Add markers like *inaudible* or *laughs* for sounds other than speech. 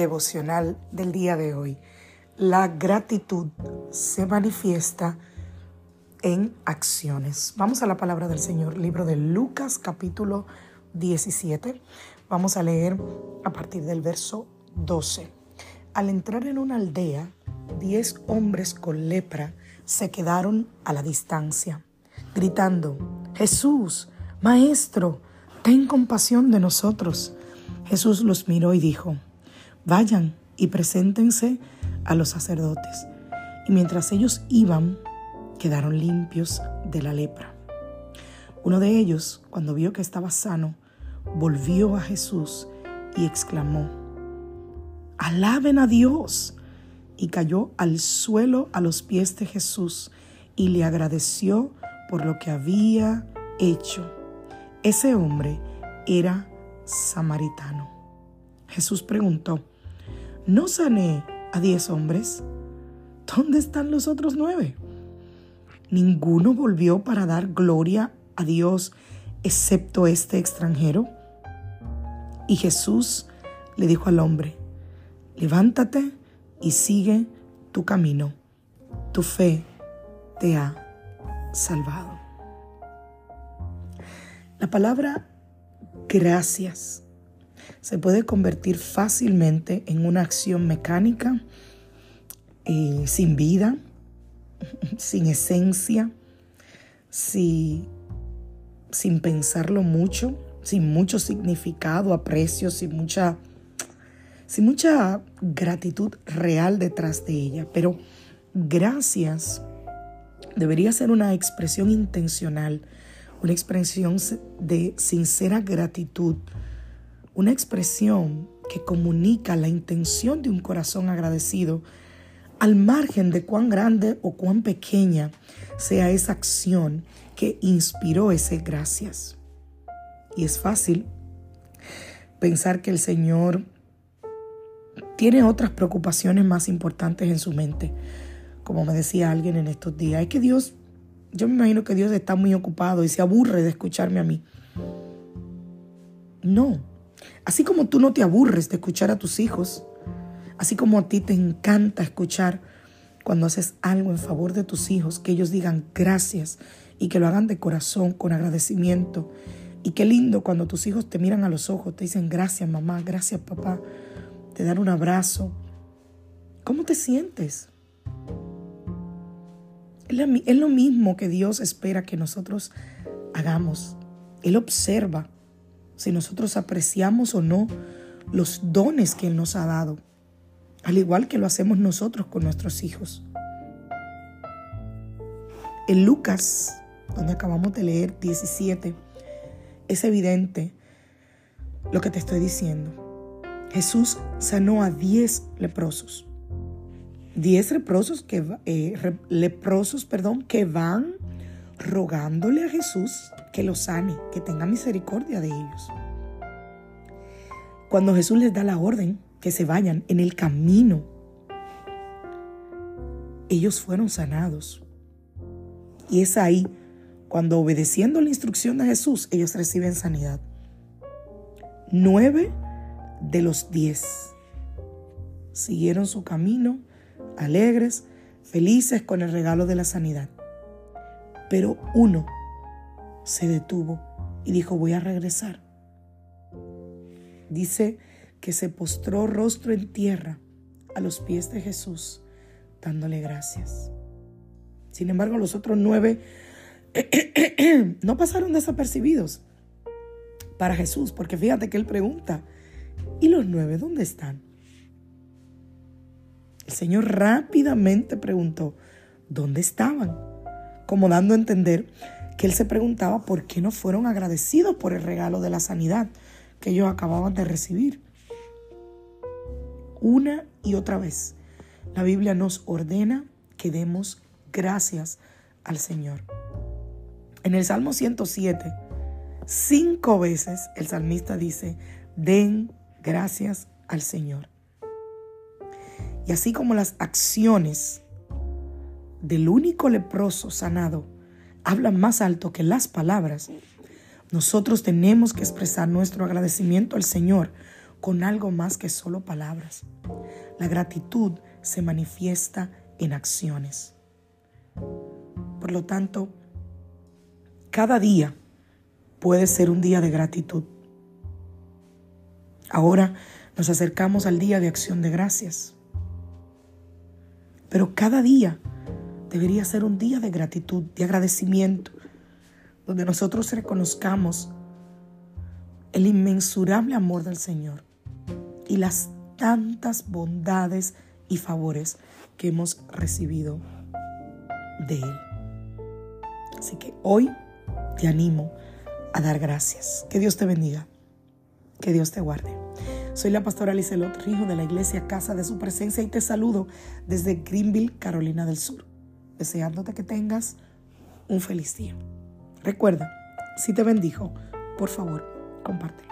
Devocional del día de hoy. La gratitud se manifiesta en acciones. Vamos a la palabra del Señor, libro de Lucas capítulo 17. Vamos a leer a partir del verso 12. Al entrar en una aldea, diez hombres con lepra se quedaron a la distancia, gritando, Jesús, Maestro, ten compasión de nosotros. Jesús los miró y dijo, Vayan y preséntense a los sacerdotes. Y mientras ellos iban, quedaron limpios de la lepra. Uno de ellos, cuando vio que estaba sano, volvió a Jesús y exclamó, Alaben a Dios. Y cayó al suelo a los pies de Jesús y le agradeció por lo que había hecho. Ese hombre era samaritano. Jesús preguntó, ¿no sané a diez hombres? ¿Dónde están los otros nueve? ¿Ninguno volvió para dar gloria a Dios excepto este extranjero? Y Jesús le dijo al hombre, levántate y sigue tu camino. Tu fe te ha salvado. La palabra gracias se puede convertir fácilmente en una acción mecánica, eh, sin vida, *laughs* sin esencia, sin pensarlo mucho, sin mucho significado, aprecio, sin mucha, sin mucha gratitud real detrás de ella. Pero gracias debería ser una expresión intencional, una expresión de sincera gratitud una expresión que comunica la intención de un corazón agradecido al margen de cuán grande o cuán pequeña sea esa acción que inspiró ese gracias. Y es fácil pensar que el Señor tiene otras preocupaciones más importantes en su mente. Como me decía alguien en estos días, es que Dios, yo me imagino que Dios está muy ocupado y se aburre de escucharme a mí. No, Así como tú no te aburres de escuchar a tus hijos, así como a ti te encanta escuchar cuando haces algo en favor de tus hijos, que ellos digan gracias y que lo hagan de corazón, con agradecimiento. Y qué lindo cuando tus hijos te miran a los ojos, te dicen gracias mamá, gracias papá, te dan un abrazo. ¿Cómo te sientes? Es lo mismo que Dios espera que nosotros hagamos. Él observa si nosotros apreciamos o no los dones que Él nos ha dado, al igual que lo hacemos nosotros con nuestros hijos. En Lucas, donde acabamos de leer 17, es evidente lo que te estoy diciendo. Jesús sanó a 10 leprosos. 10 leprosos que, eh, leprosos, perdón, que van rogándole a Jesús que los sane, que tenga misericordia de ellos. Cuando Jesús les da la orden que se vayan en el camino, ellos fueron sanados. Y es ahí cuando obedeciendo la instrucción de Jesús, ellos reciben sanidad. Nueve de los diez siguieron su camino alegres, felices con el regalo de la sanidad. Pero uno se detuvo y dijo, voy a regresar. Dice que se postró rostro en tierra a los pies de Jesús, dándole gracias. Sin embargo, los otros nueve *clears throat* no pasaron desapercibidos para Jesús, porque fíjate que él pregunta, ¿y los nueve dónde están? El Señor rápidamente preguntó, ¿dónde estaban? Como dando a entender que Él se preguntaba por qué no fueron agradecidos por el regalo de la sanidad que ellos acababan de recibir. Una y otra vez, la Biblia nos ordena que demos gracias al Señor. En el Salmo 107, cinco veces el salmista dice, den gracias al Señor. Y así como las acciones del único leproso sanado hablan más alto que las palabras, nosotros tenemos que expresar nuestro agradecimiento al Señor con algo más que solo palabras. La gratitud se manifiesta en acciones. Por lo tanto, cada día puede ser un día de gratitud. Ahora nos acercamos al día de acción de gracias. Pero cada día debería ser un día de gratitud, de agradecimiento, donde nosotros reconozcamos el inmensurable amor del Señor y las tantas bondades y favores que hemos recibido de Él. Así que hoy te animo a dar gracias. Que Dios te bendiga. Que Dios te guarde. Soy la pastora Lizelot Rijo de la iglesia Casa de Su Presencia y te saludo desde Greenville, Carolina del Sur, deseándote que tengas un feliz día. Recuerda, si te bendijo, por favor, compártelo.